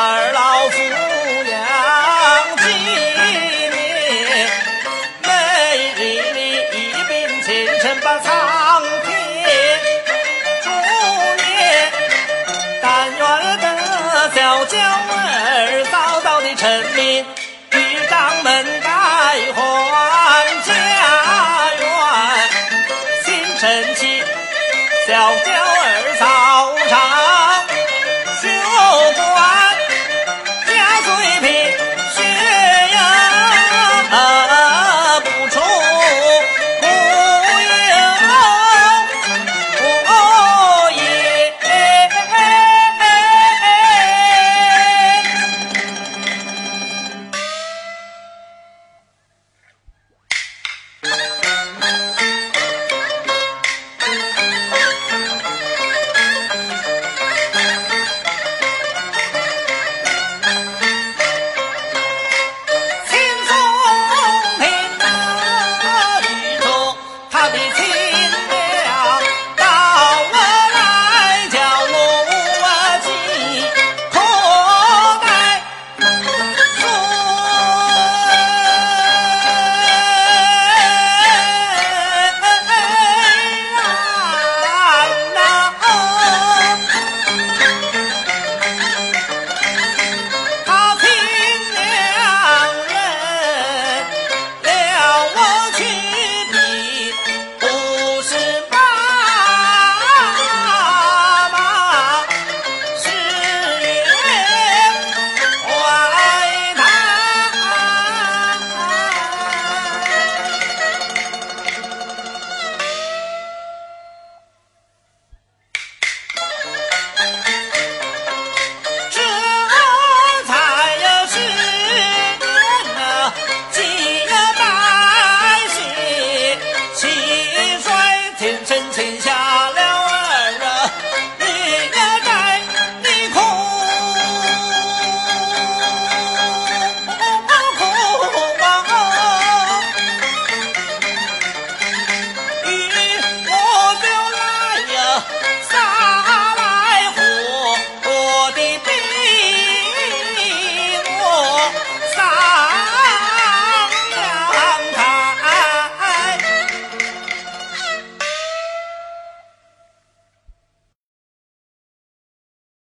二老抚养几年每日里一并亲身把苍天祝愿但愿得小娇儿早早的成名与掌门改还家园新晨起小娇儿早上